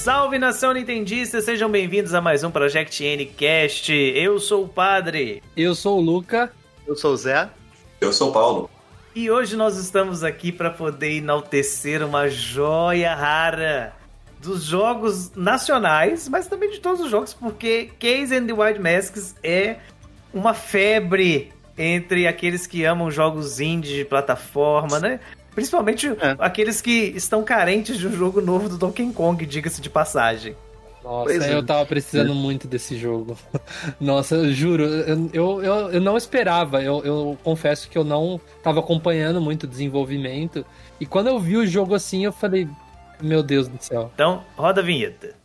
Salve nação nintendista, sejam bem-vindos a mais um Project N Cast. Eu sou o Padre. Eu sou o Luca. Eu sou o Zé. Eu sou o Paulo. E hoje nós estamos aqui para poder enaltecer uma joia rara dos jogos nacionais, mas também de todos os jogos, porque Case and the Wild Masks é uma febre entre aqueles que amam jogos indie de plataforma, né? Principalmente é. aqueles que estão carentes de um jogo novo do Donkey Kong, diga-se de passagem. Nossa, pois eu é. tava precisando é. muito desse jogo. Nossa, eu juro, eu, eu, eu, eu não esperava. Eu, eu confesso que eu não tava acompanhando muito o desenvolvimento. E quando eu vi o jogo assim, eu falei, meu Deus do céu. Então, roda a vinheta.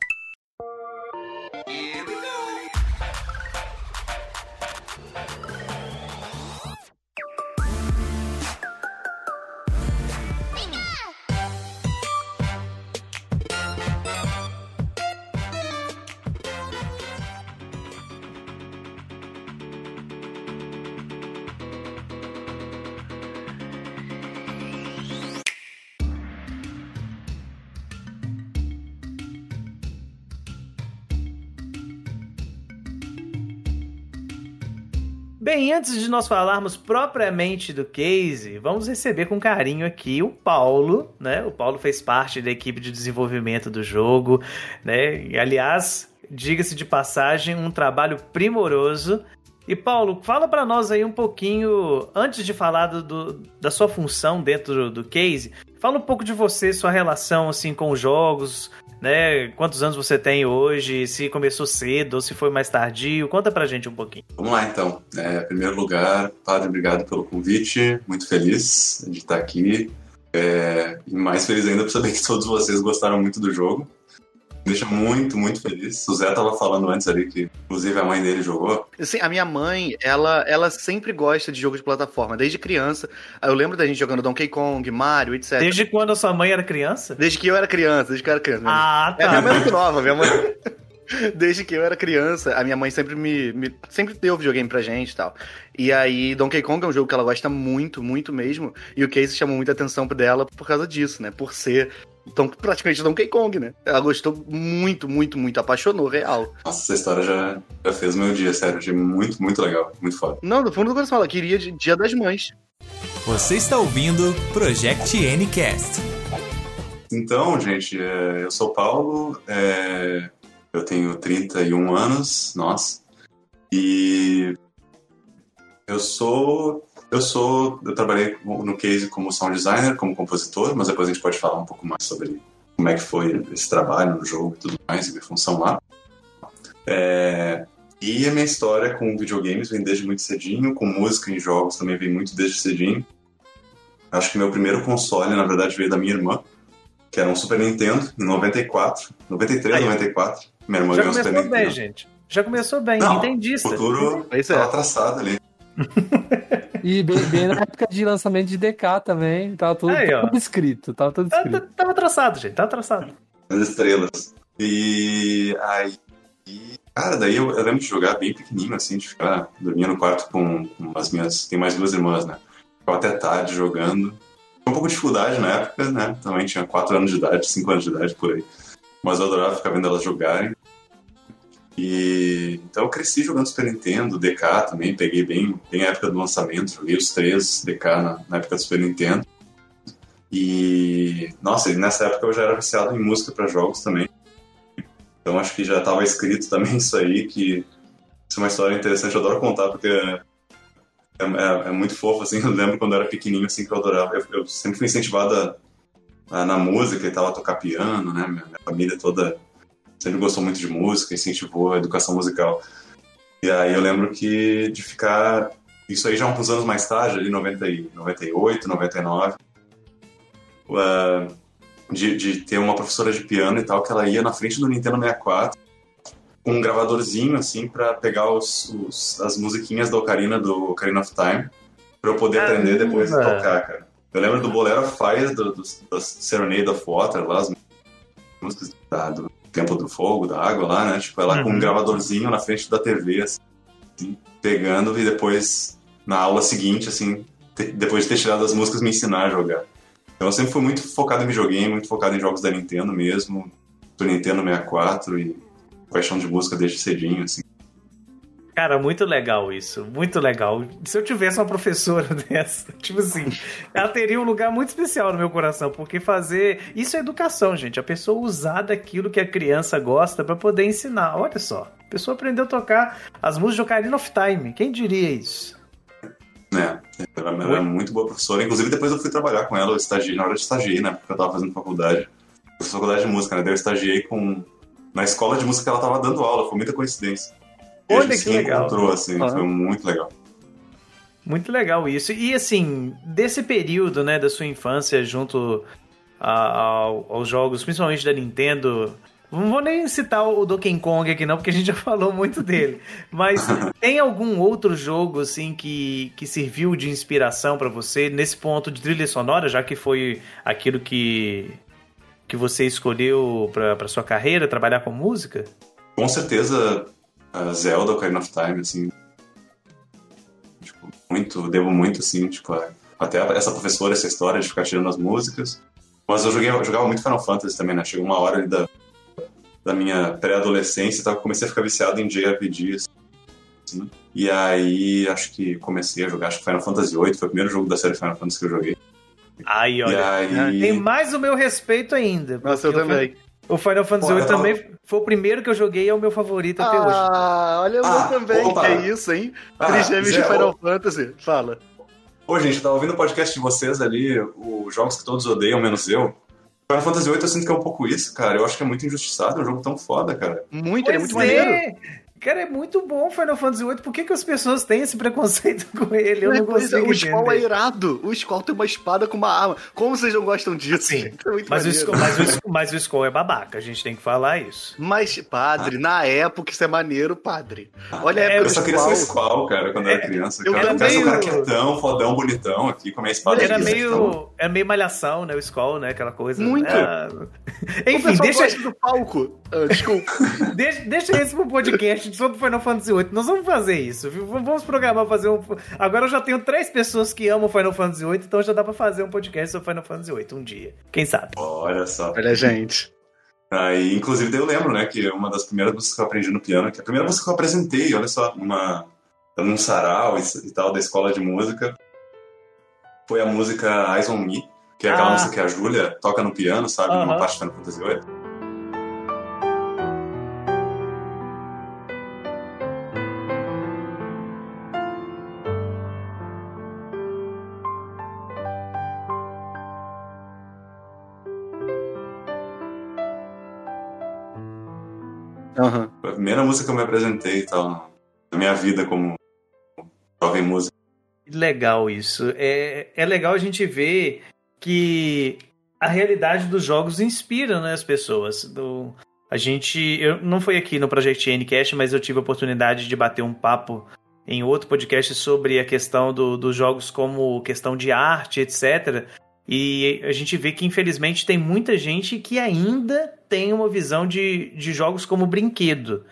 Antes de nós falarmos propriamente do case, vamos receber com carinho aqui o Paulo, né? O Paulo fez parte da equipe de desenvolvimento do jogo, né? E, aliás, diga-se de passagem, um trabalho primoroso. E Paulo, fala para nós aí um pouquinho, antes de falar do, do, da sua função dentro do, case, fala um pouco de você, sua relação assim com os jogos, né? Quantos anos você tem hoje? Se começou cedo ou se foi mais tardio? Conta pra gente um pouquinho. Vamos lá, então. É, em primeiro lugar, Padre, obrigado pelo convite. Muito feliz de estar aqui. É, e mais feliz ainda por saber que todos vocês gostaram muito do jogo deixa muito, muito feliz. O Zé tava falando antes ali que, inclusive, a mãe dele jogou. Sim, a minha mãe, ela, ela sempre gosta de jogo de plataforma, desde criança. Eu lembro da gente jogando Donkey Kong, Mario, etc. Desde quando a sua mãe era criança? Desde que eu era criança, desde que eu era criança. Ah, tá. É, minha mãe é muito nova, minha mãe. Desde que eu era criança, a minha mãe sempre me, me, sempre deu videogame pra gente e tal. E aí, Donkey Kong é um jogo que ela gosta muito, muito mesmo. E o Casey chamou muita atenção dela por causa disso, né? Por ser então, praticamente Donkey Kong, né? Ela gostou muito, muito, muito, apaixonou, real. Nossa, essa história já, já fez meu dia, sério. Achei muito, muito legal, muito foda. Não, do fundo do coração, ela queria Dia das Mães. Você está ouvindo Project Ncast. Então, gente, é, eu sou Paulo, é, eu tenho 31 anos, nossa, e eu sou eu sou, eu trabalhei no Case como sound designer, como compositor, mas depois a gente pode falar um pouco mais sobre como é que foi esse trabalho no jogo e tudo mais, e minha função lá. É, e a minha história com videogames vem desde muito cedinho, com música em jogos também vem muito desde cedinho. Acho que meu primeiro console, na verdade, veio da minha irmã, que era um Super Nintendo, em 94, 93, Aí. 94. Minha irmã Já Nintendo. bem, gente. Já começou bem, Não, entendista. O futuro estava traçado ali. E bem, bem, na época de lançamento de DK também, tava tudo, Aí, tudo escrito, tava tudo escrito. Tava, tava traçado, gente, tava traçado. As estrelas. E aí, cara, daí eu, eu, lembro de jogar bem pequenininho, assim, de ficar dormindo no quarto com, com as minhas, tem mais duas irmãs, né? Ficava até tarde jogando. Um pouco de dificuldade na época, né? Também tinha 4 anos de idade, 5 anos de idade por aí. Mas eu adorava ficar vendo elas jogarem. E então eu cresci jogando Super Nintendo, DK também, peguei bem, bem a época do lançamento, joguei os três DK na, na época do Super Nintendo. E nossa, nessa época eu já era viciado em música para jogos também. Então acho que já estava escrito também isso aí, que isso é uma história interessante, eu adoro contar porque é, é, é muito fofo, assim, eu lembro quando eu era pequenininho, assim, que eu adorava, eu, eu sempre fui incentivada na música e tal, a tocar piano, né, minha, família toda sempre gostou muito de música, incentivou a educação musical. E aí eu lembro que de ficar. Isso aí já uns anos mais tarde, ali 90, 98, 99. Uh, de, de ter uma professora de piano e tal, que ela ia na frente do Nintendo 64 com um gravadorzinho, assim, para pegar os, os, as musiquinhas da Ocarina, do Ocarina of Time, para eu poder aprender depois de tocar, cara. Eu lembro do Bolero Fire, do, do, do Serenade of Water, lá, as músicas da, do Tempo do Fogo, da água lá, né? Tipo, ela uhum. com um uhum. gravadorzinho na frente da TV, assim, pegando e depois, na aula seguinte, assim, te, depois de ter tirado as músicas, me ensinar a jogar. Então eu sempre fui muito focado em videogame, muito focado em jogos da Nintendo mesmo. Super Nintendo 64 e paixão de música desde cedinho, assim. Cara, muito legal isso, muito legal. Se eu tivesse uma professora dessa, tipo assim, ela teria um lugar muito especial no meu coração, porque fazer. Isso é educação, gente. A pessoa usar daquilo que a criança gosta para poder ensinar. Olha só, a pessoa aprendeu a tocar as músicas de Ocarina of Time. Quem diria isso? É, ela era muito boa professora. Inclusive, depois eu fui trabalhar com ela, eu estagiei, na hora de estagiei, né? Porque eu tava fazendo faculdade. Eu faculdade de música, né? Daí eu estagiei com. Na escola de música que ela tava dando aula, foi muita coincidência. A Olha gente que se legal. encontrou, assim, Ah. foi muito legal. Muito legal isso. E assim, desse período, né, da sua infância junto a- ao- aos jogos, principalmente da Nintendo. Não vou nem citar o Donkey Kong aqui não, porque a gente já falou muito dele. Mas tem algum outro jogo assim que, que serviu de inspiração pra você nesse ponto de trilha sonora, já que foi aquilo que que você escolheu pra sua carreira, trabalhar com música? Com certeza, a Zelda, Ocarina of Time, assim. Tipo, muito, devo muito, assim, tipo, a- até essa professora, essa história de ficar tirando as músicas. Mas eu, joguei, eu jogava muito Final Fantasy também, né? Chegou uma hora ali da, da minha pré-adolescência e eu comecei a ficar viciado em JRPG, assim. E aí, acho que comecei a jogar, acho que Final Fantasy VIII foi o primeiro jogo da série Final Fantasy que eu joguei. Aí, E olha. aí... Tem mais o meu respeito ainda. Nossa, eu também. O Final Fantasy VIII eu- também foi o primeiro que eu joguei e é o meu favorito até hoje. Ah, olha o Ah, meu também. opa. Que é isso, hein? Ah, Três gêmeos de Final Fantasy. Fala. Ô, gente, eu tava ouvindo o podcast de vocês ali, os jogos que todos odeiam, menos eu. Final Fantasy VIII eu sinto que é um pouco isso, cara. Eu acho que é muito injustiçado, é um jogo tão foda, cara. Muito, ele é muito Pois maneiro. Cara, é muito bom Final Fantasy VIII. Por que, que as pessoas têm esse preconceito com ele? Eu não Pois é, consigo o Squall é irado. O Squall tem uma espada com uma arma. Como vocês não gostam disso? Sim? É Mas o. Skull, mas, o, Skull- mas o Skull é babaca, a gente tem que falar isso. Mas, padre, na época isso é maneiro, padre. Olha a É, época Eu só queria ser o Squall. Squall, cara, quando eu era É, criança. eu Cara. Eu também- quero ser o cara quietão, fodão, bonitão aqui, com a minha espada Era aqui, então. meio, era meio malhação, né? O Skull, né? Aquela coisa. Muito. né? Enfim, deixa, do palco. Ah, desculpa. deixa, deixa isso pro podcast sobre Final Fantasy VIII. Nós vamos fazer isso, viu? Vamos programar fazer um. Agora eu já tenho três pessoas que amam Final Fantasy VIII, então já dá pra fazer um podcast sobre Final Fantasy VIII um dia. Quem sabe? Olha só. Olha, gente. Aí, inclusive, daí eu lembro, né, que uma das primeiras músicas que eu aprendi no piano, que a primeira música que eu apresentei, olha só, numa, num sarau e, tal, da escola de música, foi a música Eyes on Me, que é aquela Ah. música que a Júlia toca no piano, sabe, numa Aham. parte de Final Fantasy VIII. Primeira música que eu me apresentei e tal, na minha vida como jovem músico. Legal isso. É, é legal a gente ver que a realidade dos jogos inspira né, as pessoas. Do, a gente. Eu, não foi aqui no Project Ncast, mas eu tive a oportunidade de bater um papo em outro podcast sobre a questão do- dos jogos como questão de arte, etc. E a gente vê que, infelizmente, tem muita gente que ainda tem uma visão de, de jogos como brinquedo.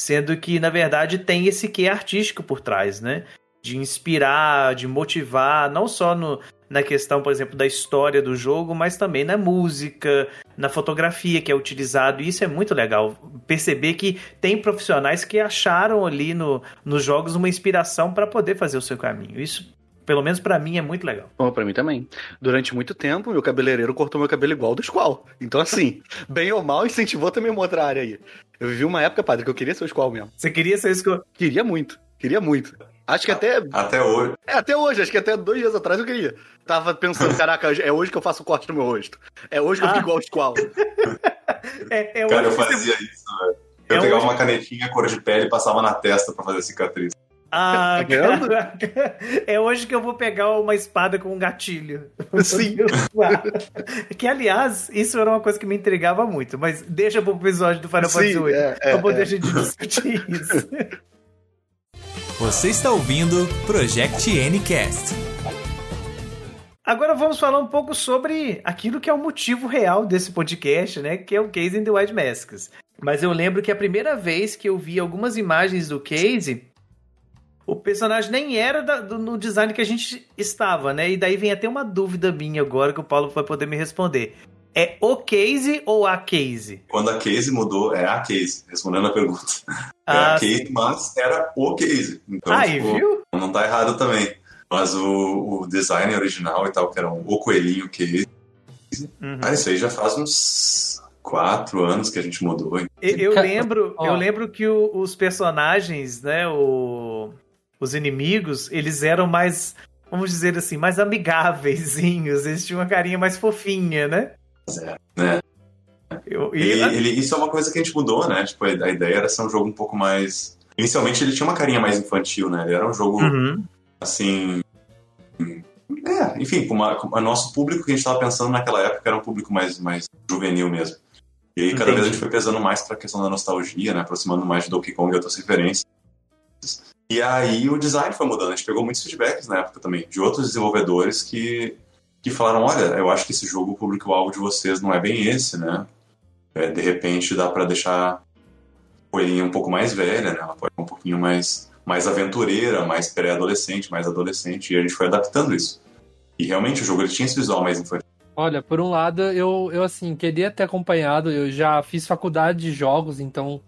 Sendo que, na verdade, tem esse quê artístico por trás, né? de inspirar, de motivar, não só no, na questão, por exemplo, da história do jogo, mas também na música, na fotografia que é utilizado. E isso é muito legal. Perceber que tem profissionais que acharam ali no, nos jogos uma inspiração para poder fazer o seu caminho. Isso, pelo menos para mim, é muito legal. Bom, pra mim também. Durante muito tempo, meu cabeleireiro cortou meu cabelo igual do Squall. Então, assim, bem ou mal, incentivou também uma outra área aí. Eu vivi uma época, padre, que eu queria ser o Squall mesmo. Você queria ser que eu... Queria muito. Queria muito. Acho que até. Até hoje. É, até hoje, acho que até dois dias atrás eu queria. Tava pensando, caraca, é hoje que eu faço o corte no meu rosto. É hoje que eu Ah. fico igual o Squall. É, é Cara, eu que você- fazia isso, velho. Eu É pegava hoje- uma canetinha cor de pele e passava na testa pra fazer cicatriz. Ah, Tá. É hoje que eu vou pegar uma espada com um gatilho. Sim. que, aliás, isso era uma coisa que me intrigava muito, mas deixa pro episódio do Final Fantasy VIII. é, é, pra poder é. a gente discutir isso. Você está ouvindo Project Ncast. Agora vamos falar um pouco sobre aquilo que é o motivo real desse podcast, né? Que é o Case in the Wild Masks. Mas eu lembro que a primeira vez que eu vi algumas imagens do Case, o personagem nem era da- do- no design que a gente estava, né? E daí vem até uma dúvida minha agora que o Paulo vai poder me responder. É o case ou a case? Quando a case mudou, é a case, respondendo a pergunta. É Ah, a case, mas era o case. Então, Aí, tipo, viu? não tá errado também. Mas o, o design original e tal, que era um, o coelhinho case, Uhum. cara, isso aí já faz uns quatro anos que a gente mudou. hein? Eu, eu lembro, eu lembro que o- os personagens, né, o- os inimigos, eles eram mais, vamos dizer assim, mais amigáveiszinhos. Eles tinham uma carinha mais fofinha, né? né? Eu, e- Ele, ele- isso é uma coisa que a gente mudou, né? Tipo, a, a ideia era ser um jogo um pouco mais. Inicialmente ele tinha uma carinha mais infantil, né? Ele era um jogo Uhum. assim. É, enfim, com, uma, com o nosso público que a gente estava pensando naquela época era um público mais, mais juvenil mesmo. E aí cada Entendi. vez a gente foi pesando mais para a questão da nostalgia, né? Aproximando mais de Donkey Kong e outras referências. E aí o design foi mudando. A gente pegou muitos feedbacks na época também, de outros desenvolvedores que, que falaram: olha, eu acho que esse jogo, o público-alvo de vocês não é bem esse, né? É, de repente dá para deixar a coelhinha um pouco mais velha, né? Ela pode um pouquinho mais, mais aventureira, mais pré-adolescente, mais adolescente, e a gente foi adaptando isso. E realmente o jogo ele tinha esse visual mais infantil. Olha, por um lado, eu, eu assim, queria ter acompanhado, eu já fiz faculdade de jogos, então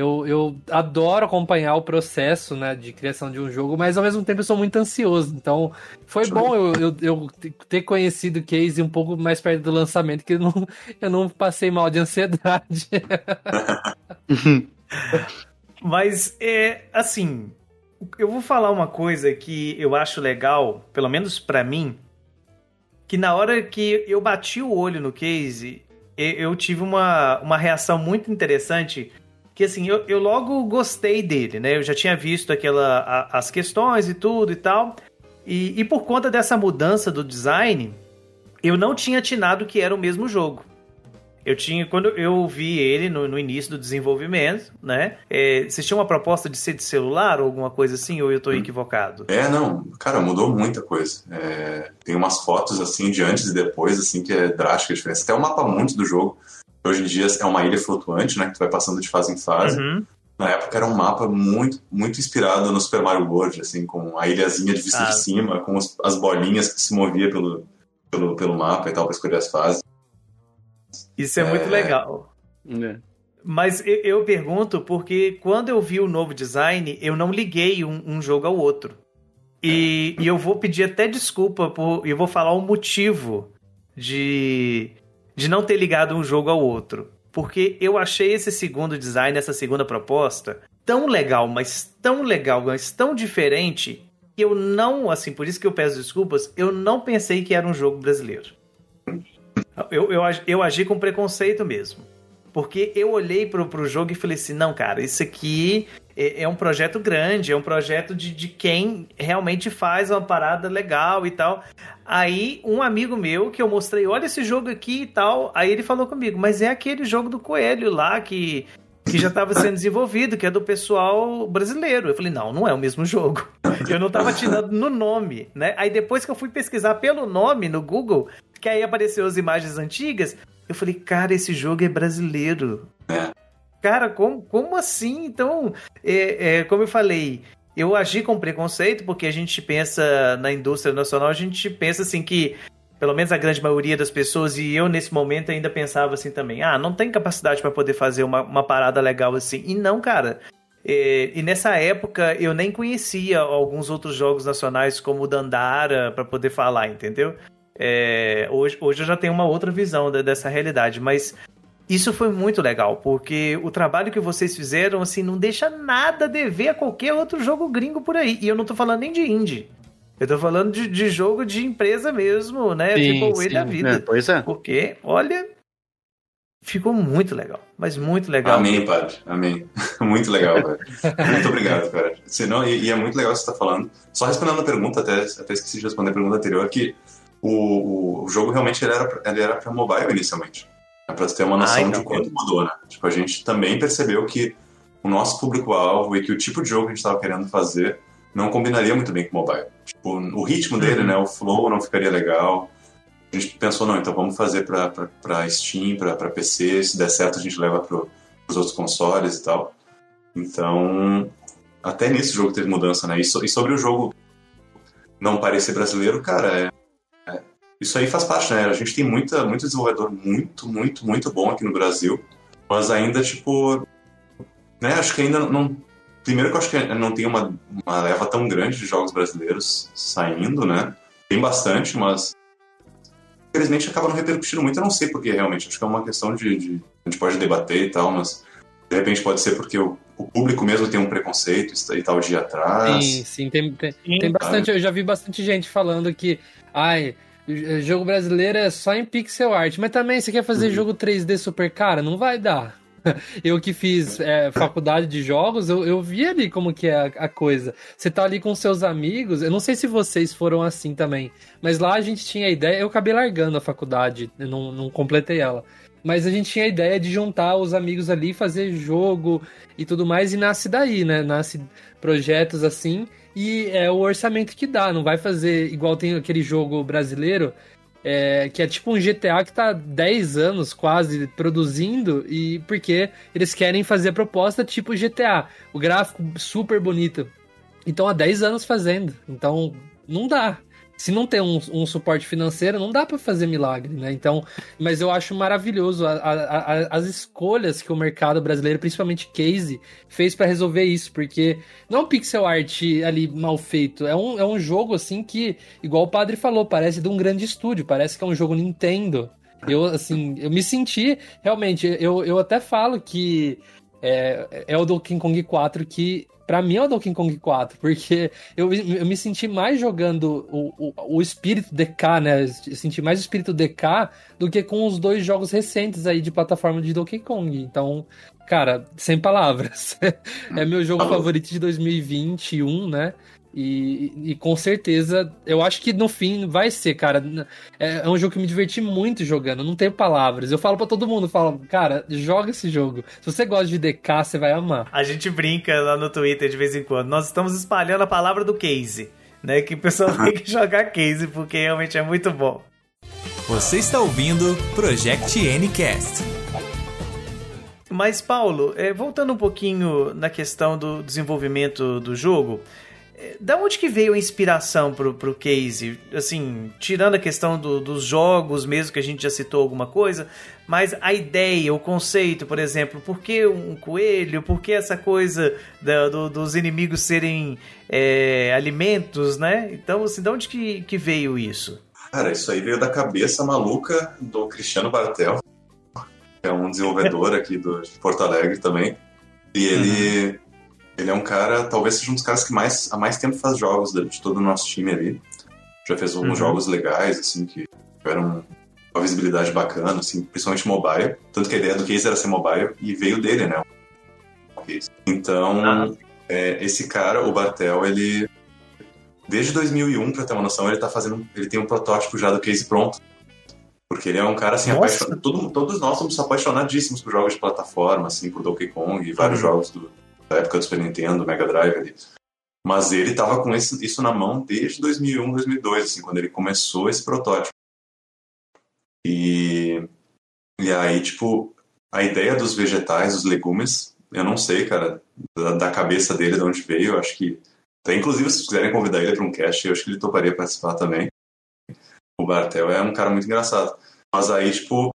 eu, eu adoro acompanhar o processo, né, de criação de um jogo, mas ao mesmo tempo eu sou muito ansioso, então foi Sim. bom eu, eu, eu ter conhecido o Case um pouco mais perto do lançamento, que eu não, eu não passei mal de ansiedade. Mas é assim, eu vou falar uma coisa que eu acho legal, pelo menos pra mim, que na hora que eu bati o olho no case, e- eu tive uma, uma reação muito interessante, que assim, eu, eu logo gostei dele, né? Eu já tinha visto aquela, a- as questões e tudo e tal, e, e por conta dessa mudança do design, eu não tinha atinado que era o mesmo jogo. Eu tinha, quando eu vi ele no, no início do desenvolvimento, né? É, vocês tinham uma proposta de ser de celular ou alguma coisa assim, ou eu tô equivocado? É, não, cara, mudou muita coisa. É, tem umas fotos assim de antes e depois, assim, que é drástica a diferença. Até o mapa mundo do jogo, hoje em dia é uma ilha flutuante, né? Que tu vai passando de fase em fase. Uhum. Na época era um mapa muito, muito inspirado no Super Mario World, assim, com a ilhazinha de vista Ah. de cima, com os- as bolinhas que se movia pelo, pelo, pelo mapa e tal, pra escolher as fases. Isso é, muito É. legal. Mas eu, eu pergunto porque quando eu vi o novo design, eu não liguei um, um jogo ao outro. E, e eu vou pedir até desculpa por. E eu vou falar o motivo de, de não ter ligado um jogo ao outro. Porque eu achei esse segundo design, essa segunda proposta, tão legal, mas tão legal, mas tão diferente, que eu não, assim, por isso que eu peço desculpas, eu não pensei que era um jogo brasileiro. Eu, eu, eu agi com preconceito mesmo. Porque eu olhei pro, pro jogo e falei assim: não, cara, isso aqui é, é um projeto grande, é um projeto de, de quem realmente faz uma parada legal e tal. Aí, um amigo meu que eu mostrei, olha esse jogo aqui e tal. Aí ele falou comigo, mas é aquele jogo do Coelho lá que, que já estava sendo desenvolvido, que é do pessoal brasileiro. Eu falei, não, não é o mesmo jogo. Eu não tava tirando no nome, né? Aí depois que eu fui pesquisar pelo nome no Google, que aí apareceu as imagens antigas, eu falei, cara, esse jogo é brasileiro. Cara, como, como assim? Então, é, é, como eu falei, eu agi com preconceito, porque a gente pensa na indústria nacional, a gente pensa assim que, pelo menos a grande maioria das pessoas, e eu nesse momento ainda pensava assim também, ah, não tem capacidade para poder fazer uma, uma parada legal assim. E não, cara. É, e nessa época eu nem conhecia alguns outros jogos nacionais como o Dandara para poder falar, entendeu? É, hoje, hoje eu já tenho uma outra visão da- dessa realidade, mas isso foi muito legal, porque o trabalho que vocês fizeram, assim, não deixa nada a dever a qualquer outro jogo gringo por aí. E eu não tô falando nem de indie. Eu tô falando de, de jogo de empresa mesmo, né? Sim, A sim. da vida. É, pois é. Porque, olha, ficou muito legal. Mas muito legal. Amém, padre. Amém. muito legal, velho. Muito obrigado, cara. Senão, e, e é muito legal o que você tá falando. Só respondendo a pergunta, até, até esqueci de responder a pergunta anterior, que o, o, jogo realmente ele era, ele era pra mobile inicialmente. É pra você ter uma noção Ah, então. de quanto mudou, né? Tipo, a gente também percebeu que o nosso público-alvo e que o tipo de jogo que a gente tava querendo fazer não combinaria muito bem com mobile. Tipo, o ritmo dele, Uhum. né? O flow não ficaria legal. A gente pensou, não, então vamos fazer pra Steam, pra, pra PC, se der certo a gente leva pro, pros outros consoles e tal. Então, até nisso o jogo teve mudança, né? E, so- e sobre o jogo não parecer brasileiro, cara, é- isso aí faz parte, né? A gente tem muita, muito desenvolvedor muito, muito, muito bom aqui no Brasil, mas ainda, tipo, né? Acho que ainda não. Primeiro que eu acho que não tem uma, uma leva tão grande de jogos brasileiros saindo, né? Tem bastante, mas infelizmente acaba não repercutindo muito. Eu não sei porque realmente. Acho que é uma questão de, de, A gente pode debater e tal, mas de repente pode ser porque o, o público mesmo tem um preconceito e tal de ir atrás. Sim, sim. Tem, tem, tem bastante. Eu já vi bastante gente falando que. Ai. Jogo brasileiro é só em pixel art, mas também você quer fazer uhum. jogo 3D super cara? Não vai dar. eu que fiz é, faculdade de jogos, eu, eu vi ali como que é a, a, coisa. Você tá ali com seus amigos, eu não sei se vocês foram assim também, mas lá a gente tinha a ideia, eu acabei largando a faculdade, não, não completei ela. Mas a gente tinha a ideia de juntar os amigos ali, fazer jogo e tudo mais, e nasce daí, né? Nasce projetos assim, e é o orçamento que dá, não vai fazer igual tem aquele jogo brasileiro é, que é tipo um GTA que tá 10 anos quase produzindo, e porque eles querem fazer a proposta tipo GTA. O gráfico super bonito. Então há 10 anos fazendo. Então não dá se não tem um, um suporte financeiro, não dá para fazer milagre, né? Então, mas eu acho maravilhoso a, a, a, as escolhas que o mercado brasileiro, principalmente Case, fez para resolver isso, porque não é um pixel art ali mal feito, é um, é um jogo assim que, igual o padre falou, parece de um grande estúdio, parece que é um jogo Nintendo. Eu, assim, eu me senti, realmente, eu, eu até falo que é, é o Donkey Kong 4 que Pra mim é o Donkey Kong 4, porque eu, eu me senti mais jogando o, o, o espírito DK, né? Eu senti mais o espírito DK do que com os dois jogos recentes aí de plataforma de Donkey Kong. Então, cara, sem palavras. é meu jogo favorito de 2021, né? E, e, com certeza, eu acho que no fim vai ser, cara. É, é, um jogo que me diverti muito jogando, não tenho palavras. Eu falo para todo mundo, falo, cara, joga esse jogo. Se você gosta de DK, você vai amar. A gente brinca lá no Twitter de vez em quando. Nós estamos espalhando a palavra do case, né? Que o pessoal tem que jogar case, porque realmente é muito bom. Você está ouvindo Project Ncast. Mas, Paulo, é, voltando um pouquinho na questão do desenvolvimento do jogo, da onde que veio a inspiração pro, pro case? Assim, tirando a questão do, dos jogos mesmo, que a gente já citou alguma coisa, mas a ideia, o conceito, por exemplo, por que um coelho? Por que essa coisa da, do, dos inimigos serem é, alimentos, né? Então, assim, de onde que, que veio isso? Cara, isso aí veio da cabeça maluca do Cristiano Bartel, que é um desenvolvedor aqui do, de Porto Alegre também. E ele... Uhum ele é um cara, talvez seja um dos caras que mais, há mais tempo faz jogos de, de todo o nosso time ali. Já fez alguns uhum. jogos legais, assim, que tiveram uma visibilidade bacana, assim, principalmente mobile. Tanto que a ideia do case era ser mobile e veio dele, né? Então, ah. é, esse cara, o Bartel, ele. Desde 2001, pra ter uma noção, ele tá fazendo. Ele tem um protótipo já do case pronto. Porque ele é um cara assim, apaixonado. Todo, todos nós somos apaixonadíssimos por jogos de plataforma, assim, por Donkey Kong e vários uhum. jogos do, época do Super Nintendo, Mega Drive ali. Mas ele estava com esse, isso na mão desde 2001, 2002, assim, quando ele começou esse protótipo. E, e aí, tipo, a ideia dos vegetais, dos legumes, eu não sei, cara, da, da cabeça dele, de onde veio, eu acho que. Até, inclusive, se quiserem convidar ele para um cast, eu acho que ele toparia participar também. O Bartel é um cara muito engraçado. Mas aí, tipo,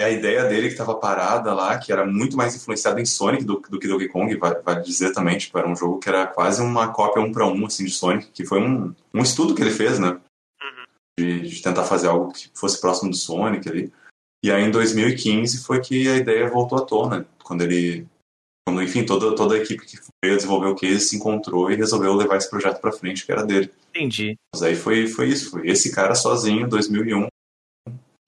é a ideia dele que estava parada lá, que era muito mais influenciada em Sonic do, do que Donkey Kong, vai, vai, dizer também, tipo, era um jogo que era quase uma cópia um para um, assim, de Sonic, que foi um, um estudo que ele fez, né? Uhum. De, de, tentar fazer algo que fosse próximo do Sonic ali. E aí em 2015 foi que a ideia voltou à tona, quando ele, quando, enfim, toda, toda a equipe que veio desenvolver o case se encontrou e resolveu levar esse projeto para frente, que era dele. Entendi. Mas aí foi, foi isso, foi esse cara sozinho, 2001,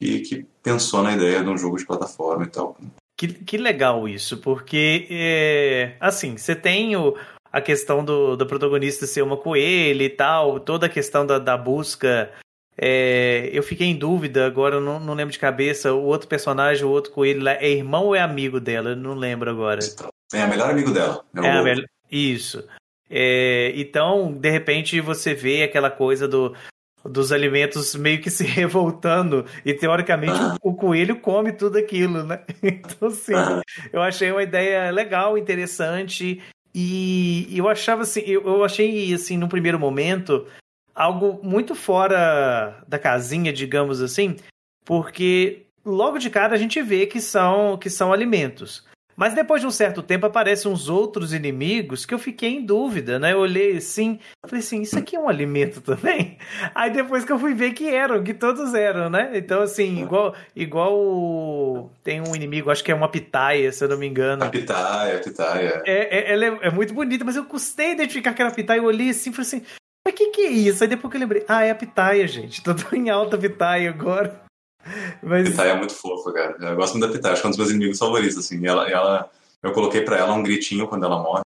e que pensou na ideia de um jogo de plataforma e tal. Que, que legal isso, porque, é, assim, você tem o, a questão do, do protagonista ser uma coelha e tal, toda a questão da, da busca. É, eu fiquei em dúvida, agora eu não, não lembro de cabeça. O outro personagem, o outro coelho lá, é irmão ou é amigo dela? Eu não lembro agora. É, o melhor amigo dela. É, é melhor... Isso. É, então, de repente, você vê aquela coisa do, dos alimentos meio que se revoltando e teoricamente ah. o, o, coelho come tudo aquilo, né? Então assim, ah. eu achei uma ideia legal, interessante e eu achava assim, eu, eu achei assim no primeiro momento algo muito fora da casinha, digamos assim, porque logo de cara a gente vê que são, que são alimentos. Mas depois de um certo tempo aparecem uns outros inimigos que eu fiquei em dúvida, né? Eu olhei assim, falei assim, isso aqui é um alimento também? Aí depois que eu fui ver que eram, que todos eram, né? Então assim, igual igual tem um inimigo, acho que é uma pitaia, se eu não me engano. A pitaia, a pitaia. É, é, ela é, é muito bonita, mas eu custei identificar que era pitaia, eu olhei assim, falei assim, mas que que é isso? Aí depois que eu lembrei, ah, é a pitaia, gente. Tô em alta pitaia agora. Mas... Pitaia é muito fofa, cara. Eu gosto muito da Pitaia, acho que é um dos meus inimigos favoritos, assim. E ela, ela, eu coloquei pra ela um gritinho quando ela morre.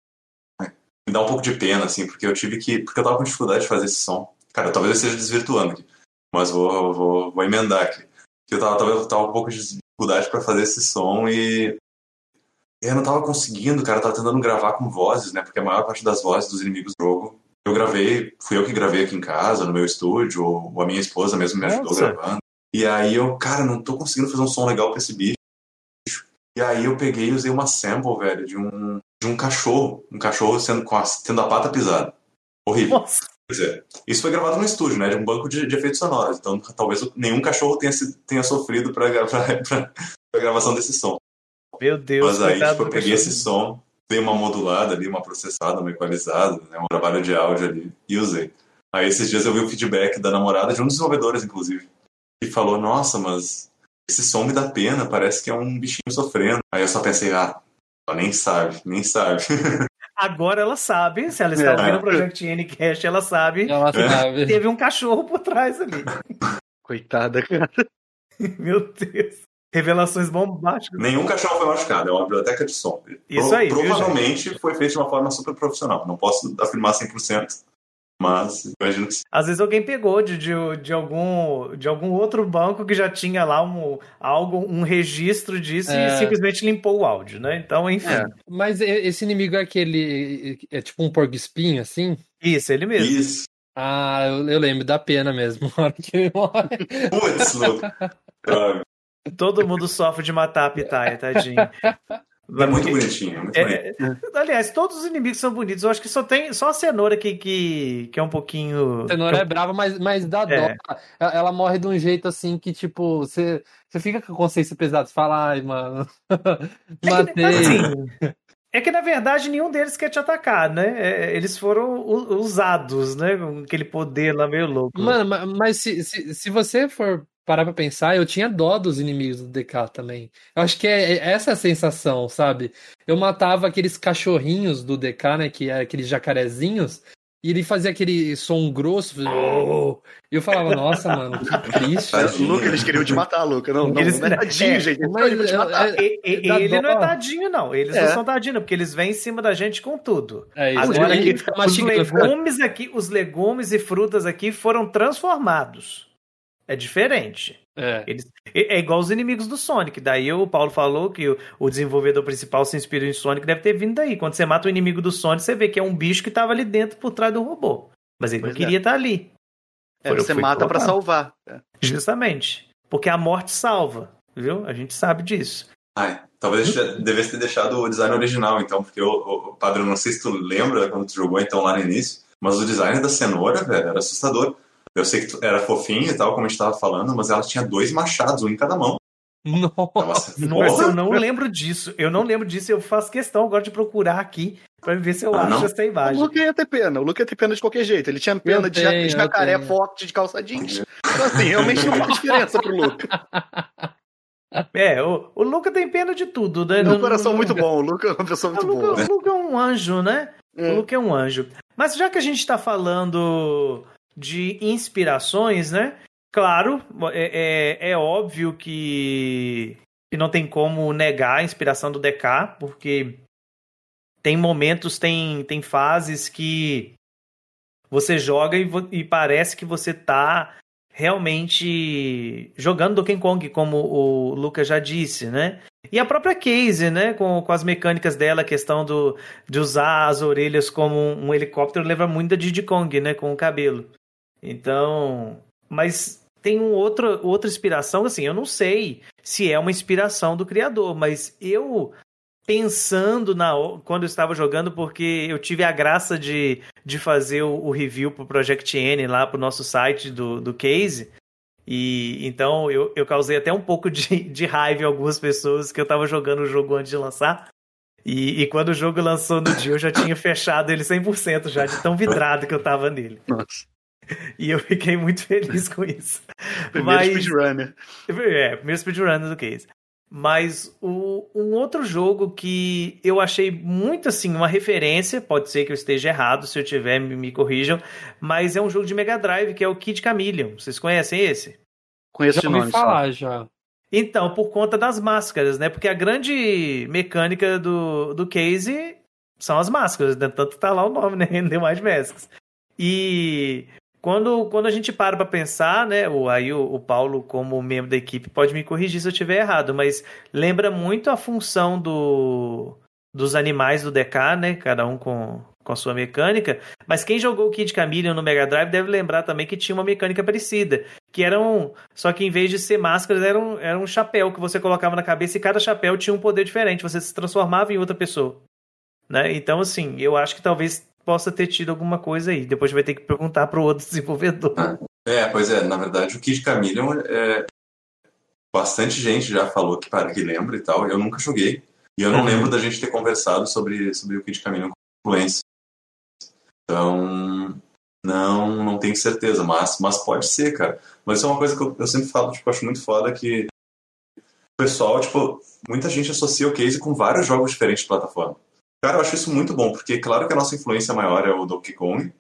Me dá um pouco de pena, assim, porque eu tive que. Porque eu tava com dificuldade de fazer esse som. Cara, talvez eu esteja desvirtuando aqui, mas vou, vou, vou emendar aqui. Eu tava, talvez eu tava com um pouco de dificuldade para fazer esse som e. Eu não tava conseguindo, cara, eu tava tentando gravar com vozes, né? Porque a maior parte das vozes dos inimigos do jogo eu gravei, fui eu que gravei aqui em casa, no meu estúdio, ou a minha esposa mesmo me ajudou Nossa. gravando. E aí eu, cara, não tô conseguindo fazer um som legal pra esse bicho. E aí eu peguei e usei uma sample, velho, de um, de um cachorro. Um cachorro sendo, com a, tendo a pata pisada. Horrível. Nossa. Pois é. Isso foi gravado no estúdio, né? De um banco de, de efeitos sonoros. Então talvez nenhum cachorro tenha, tenha sofrido pra, pra, pra, pra gravação desse som. Meu Deus, Mas aí, tipo, eu peguei esse som, dei uma modulada ali, uma processada, uma equalizada, né? um trabalho de áudio ali, e usei. Aí esses dias eu vi o feedback da namorada, de um dos desenvolvedores, inclusive, e falou: Nossa, mas esse som me dá pena, parece que é um bichinho sofrendo. Aí eu só pensei: Ah, ela nem sabe, nem sabe. Agora ela sabe, se ela está é. ouvindo o Project N-Cast, ela sabe. Ela sabe. Teve um cachorro por trás ali. Coitada, cara. Meu Deus. Revelações bombásticas. Nenhum cachorro foi machucado, é uma biblioteca de som. Isso Pro, aí. Provavelmente viu, foi feito de uma forma super profissional. Não posso afirmar 100%, mas imagino que sim. Às vezes alguém pegou de, de, de, algum, de algum outro banco que já tinha lá um, algo, um registro disso é. e simplesmente limpou o áudio, né? Então, enfim. É. Mas esse inimigo é aquele. É tipo um porco espinho, assim? Isso, ele mesmo. Isso. Ah, eu, eu lembro, dá pena mesmo na hora que ele morre. Putz, louco. Todo mundo sofre de matar a pitaia, tadinho. É muito bonitinho, muito é, Aliás, todos os inimigos são bonitos. Eu acho que só tem só a cenoura que, que, que é um pouquinho. A cenoura é brava, mas, mas dá é. dó. Ela morre de um jeito assim que, tipo, você, você fica com a consciência pesada. Você fala, ai, mano. Matei. É que, assim, é que, na verdade, nenhum deles quer te atacar, né? É, eles foram usados, né? Com aquele poder lá meio louco. Mano, mas se, se, se você for parar pra pensar, eu tinha dó dos inimigos do DK também. Eu acho que é, é essa a sensação, sabe? Eu matava aqueles cachorrinhos do DK, né? Que é aqueles jacarezinhos. E ele fazia aquele som grosso. Oh! E eu falava, nossa, mano, que triste. Luca, eles queriam te matar, Luca. Não, não, eles, não é tadinho, é, gente. Eles mas, te matar. É, é, ele não é tadinho, não. Eles não são tadinho, porque eles vêm em cima da gente com tudo. É isso. Agora, aqui, os legumes aqui, os legumes e frutas aqui foram transformados. É diferente. É. Eles, é igual os inimigos do Sonic. Daí o Paulo falou que o, o, desenvolvedor principal se inspirou em Sonic, deve ter vindo daí. Quando você mata o inimigo do Sonic, você vê que é um bicho que estava ali dentro por trás do robô. Mas ele pois não queria é. estar ali. É, foi, você mata para salvar. É. Justamente. Porque a morte salva, viu? A gente sabe disso. Ai, talvez devesse ter deixado o design original, então, porque o, o Padre, não sei se tu lembra quando tu jogou então lá no início, mas o design da cenoura, velho, era assustador. Eu sei que era fofinha e tal, como a gente tava falando, mas ela tinha dois machados, um em cada mão. Nossa, Nossa eu não lembro disso. Eu não lembro disso. Eu faço questão agora de procurar aqui pra ver se eu ah, acho não? essa imagem. O Luke ia ter pena. O Luke ia ter pena de qualquer jeito. Ele tinha pena de, tenho, jacaré forte de calça jeans. Então, assim, realmente não faz diferença pro Luke. É, o, o Luca tem pena de tudo, né? Um coração muito bom. O Luca é uma pessoa muito boa. O Luca é um anjo, né? É. O Luca é um anjo. Mas já que a gente tá falando de inspirações, né? Claro, é, é, é óbvio que, que não tem como negar a inspiração do DK, porque tem momentos, tem, tem fases que você joga e, e parece que você tá realmente jogando Donkey Kong, como o Lucas já disse, né? E a própria Casey, né? Com, com as mecânicas dela, a questão do, de usar as orelhas como um, um helicóptero lembra muito da Diddy Kong, né? Com o cabelo. Então, mas tem um outro, outra inspiração, assim, eu não sei se é uma inspiração do criador, mas eu pensando na quando eu estava jogando, porque eu tive a graça de, de fazer o, o review pro Project N lá pro nosso site do, do case. E então eu, eu causei até um pouco de, de raiva em algumas pessoas que eu estava jogando o jogo antes de lançar. E, e, quando o jogo lançou no dia, eu já tinha fechado ele 100% já, de tão vidrado que eu tava nele. Nossa. E eu fiquei muito feliz com isso. Primeiro Mas... speedrunner. É, primeiro speedrunner do case. Mas o, um outro jogo que eu achei muito assim, uma referência, pode ser que eu esteja errado, se eu tiver, me, me corrijam, mas é um jogo de Mega Drive que é o Kid Chameleon. Vocês conhecem esse? Conheço já ouvi falar já. Então, por conta das máscaras, né? Porque a grande mecânica do, do case são as máscaras, né? Tanto tá lá o nome, né? The Wild Masks. E quando, quando a gente para para pensar, né, o, aí o, o, Paulo, como membro da equipe, pode me corrigir se eu estiver errado, mas lembra muito a função do, dos animais do DK, né, cada um com, com a sua mecânica, mas quem jogou o Kid Chameleon no Mega Drive deve lembrar também que tinha uma mecânica parecida, que eram, só que em vez de ser máscaras, era um, era um chapéu que você colocava na cabeça e cada chapéu tinha um poder diferente, você se transformava em outra pessoa. Né? Então, assim, eu acho que talvez possa ter tido alguma coisa aí. Depois vai ter que perguntar para o outro desenvolvedor. É, pois é, na verdade o Kid Chameleon é... bastante gente já falou que para que lembra e tal. Eu nunca joguei e eu não uhum. lembro da gente ter conversado sobre sobre o Kid Chameleon com influência. Então não não tenho certeza, mas mas pode ser, cara. Mas isso é uma coisa que eu, eu sempre falo, tipo, acho muito foda que o pessoal, tipo, muita gente associa o case com vários jogos diferentes de plataforma. Cara, eu acho isso muito bom, porque claro que a nossa influência maior é o Donkey Kong,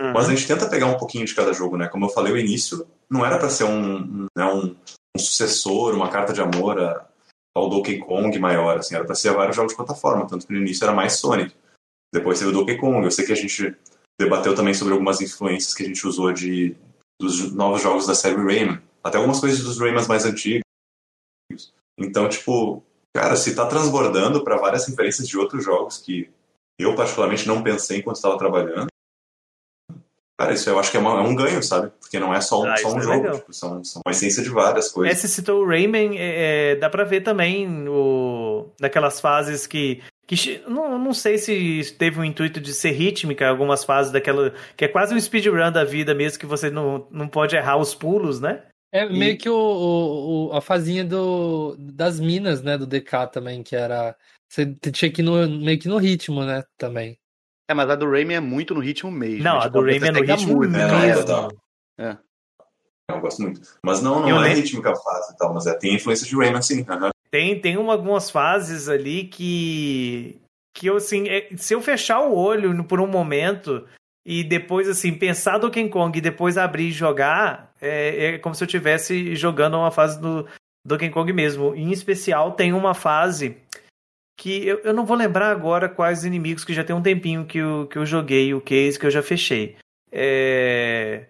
uhum. mas a gente tenta pegar um pouquinho de cada jogo, né? Como eu falei, o início não era para ser um, né, um, um, sucessor, uma carta de amor ao Donkey Kong maior, assim, era para ser vários jogos de plataforma, tanto que no início era mais Sonic. Depois teve o Donkey Kong. Eu sei que a gente debateu também sobre algumas influências que a gente usou de dos novos jogos da série Rayman, até algumas coisas dos Raymans mais antigos. Então, tipo, Cara, se tá transbordando para várias referências de outros jogos que eu particularmente não pensei enquanto estava trabalhando, Cara, isso eu acho que é, uma, é, um ganho, sabe? Porque não é só um, ah, só um é jogo, tipo, são, são uma essência de várias coisas. Esse citou o Rayman, é, é, dá pra ver também o, daquelas fases que. que não, não sei se teve o um intuito de ser rítmica, algumas fases daquela. que é quase um speedrun da vida mesmo, que você não, não pode errar os pulos, né? É e... meio que o, o, a fazinha do, das minas, né, do DK também, que era. Você tinha que ir no, meio que no ritmo, né, também. É, mas a do Rayman é muito no ritmo mesmo. Não, a do Rayman é no ritmo muito, mesmo. É, é, é. Eu gosto muito. Mas não, não eu é lembro... rítmica a fase e tal, mas é, tem influência de Rayman, sim. Uhum. Tem, tem uma, algumas fases ali que. Que eu, assim, é, se eu fechar o olho por um momento, e depois, assim, pensar Donkey Kong e depois abrir e jogar, é, é como se eu estivesse jogando uma fase do Donkey Kong mesmo. Em especial, tem uma fase que eu, eu não vou lembrar agora quais inimigos, que já tem um tempinho que eu, que eu joguei o case que eu já fechei. É...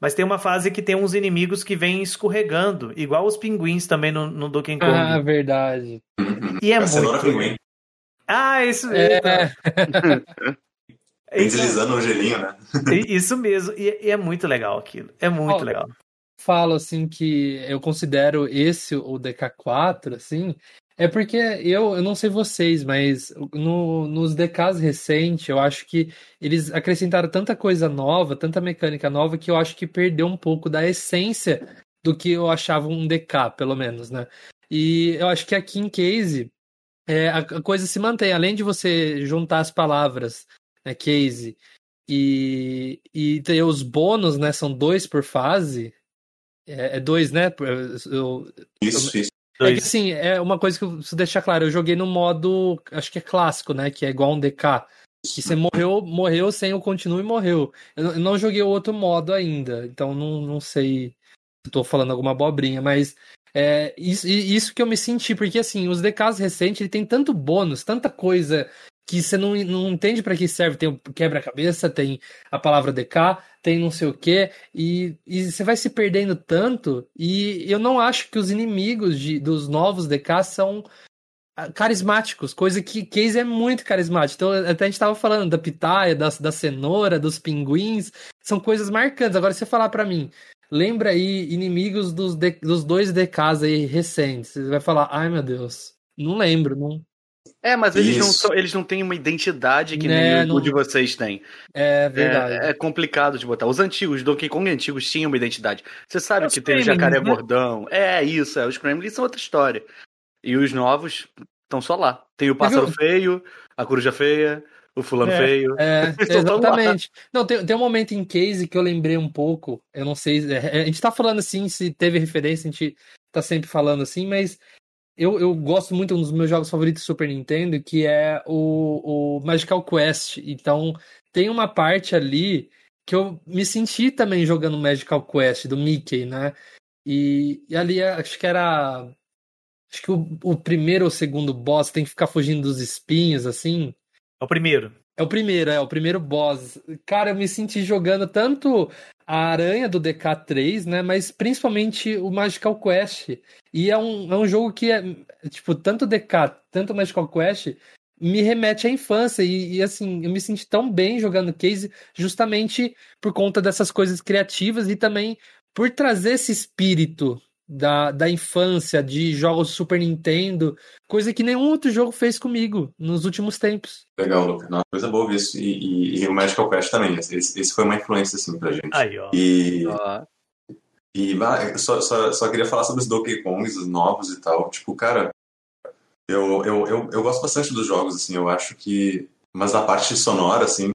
Mas tem uma fase que tem uns inimigos que vêm escorregando, igual os pinguins também no, no Donkey Kong. Ah, verdade. E é muito. Ah, isso mesmo. Vem deslizando o gelinho, né? Isso mesmo. E, e, é muito legal aquilo. É muito legal. Falo assim que eu considero esse o DK4, assim, é porque eu, eu não sei vocês, mas no, nos DKs recentes, eu acho que eles acrescentaram tanta coisa nova, tanta mecânica nova, que eu acho que perdeu um pouco da essência do que eu achava um DK, pelo menos, né? E eu acho que aqui em Case, é, a coisa se mantém. Além de você juntar as palavras né, case, e, e tem os bônus, né, são dois por fase, é, é dois, né? Eu, isso, eu, isso. É que, assim, é uma coisa que eu preciso deixar claro, eu joguei no modo, acho que é clássico, né, que é igual um DK, que você morreu, morreu sem o continue e morreu. Eu não joguei o outro modo ainda, então não, não sei se estou falando alguma abobrinha, mas é isso, isso que eu me senti, porque assim, os DKs recentes ele tem tanto bônus, tanta coisa que você não, não entende para que serve. Tem o quebra-cabeça, tem a palavra DK, tem não sei o que, e, e você vai se perdendo tanto. E eu não acho que os inimigos de, dos novos DK são ah, carismáticos, coisa que Case é muito carismático. Então, até a gente tava falando da pitaia, da, da cenoura, dos pinguins, são coisas marcantes. Agora, você falar para mim, lembra aí inimigos dos, de, dos dois DKs aí recentes, você vai falar, ai meu Deus, não lembro, não. É, mas eles não, são- eles não têm uma identidade que Né, nem o não- de vocês têm. É verdade. É, é complicado de botar. Os antigos, Donkey Kong antigos tinham uma identidade. Você sabe É que tem o jacaré né? gordão. É isso, é. Os Kremlins são outra história. E os novos estão só lá. Tem o pássaro feio, a coruja feia, o fulano É. feio. É, exatamente. Não, tem, tem um momento em case que eu lembrei um pouco. Eu não sei. é, a gente tá falando assim, se teve referência, a gente tá sempre falando assim, mas eu, eu gosto muito, um dos meus jogos favoritos do Super Nintendo, que é o, o Magical Quest. Então, tem uma parte ali que eu me senti também jogando Magical Quest do Mickey, né? E, e ali acho que era. Acho que o, o primeiro ou segundo boss tem que ficar fugindo dos espinhos, assim. É o primeiro. É o primeiro, é o primeiro boss. Cara, eu me senti jogando tanto a Aranha do DK3, né? Mas principalmente o Magical Quest. E é um, é um jogo que é, tipo, tanto DK, tanto Magical Quest me remete à infância. E, e, assim, eu me senti tão bem jogando Case justamente por conta dessas coisas criativas e também por trazer esse espírito da, da infância, de jogos Super Nintendo, coisa que nenhum outro jogo fez comigo nos últimos tempos. Legal, Luca. Uma coisa boa ver isso. E, e, e o Magical Quest também. Esse, esse foi uma influência, assim, pra gente. Aí, ó. E, Ó, e só, só, só queria falar sobre os Donkey Kongs, os novos e tal. Tipo, cara, eu, eu, eu, eu gosto bastante dos jogos, assim, eu acho que. Mas a parte sonora, assim,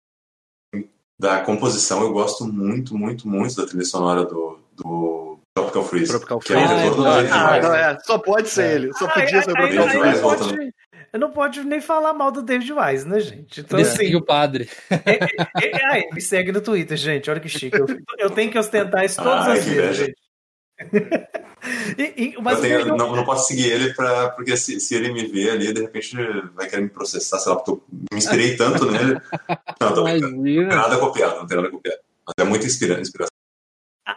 da composição, eu gosto muito, muito, muito da trilha sonora do, do Tropical Freeze. Tropical que é o Freeze. Ah, é Ah, Wise. não, é, só pode ser ele. Só podia Aí- ser o Tropical Freeze. não pode- voltando. Eu não pode nem falar mal do David Wise, né, gente? Então, Ele assim, segue o padre. é, é, me segue no Twitter, gente. Olha que chique. Eu, eu tenho que ostentar isso todas Ai, as vezes, gente. E- e- mas Eu tenho- legal- não, não posso seguir ele pra, porque se, se ele me ver ali, de repente vai querer me processar, sei lá, porque eu me inspirei tanto nele. Não, tô. Não tem nada copiado, não tem nada copiado. Mas é muito inspira- inspiração.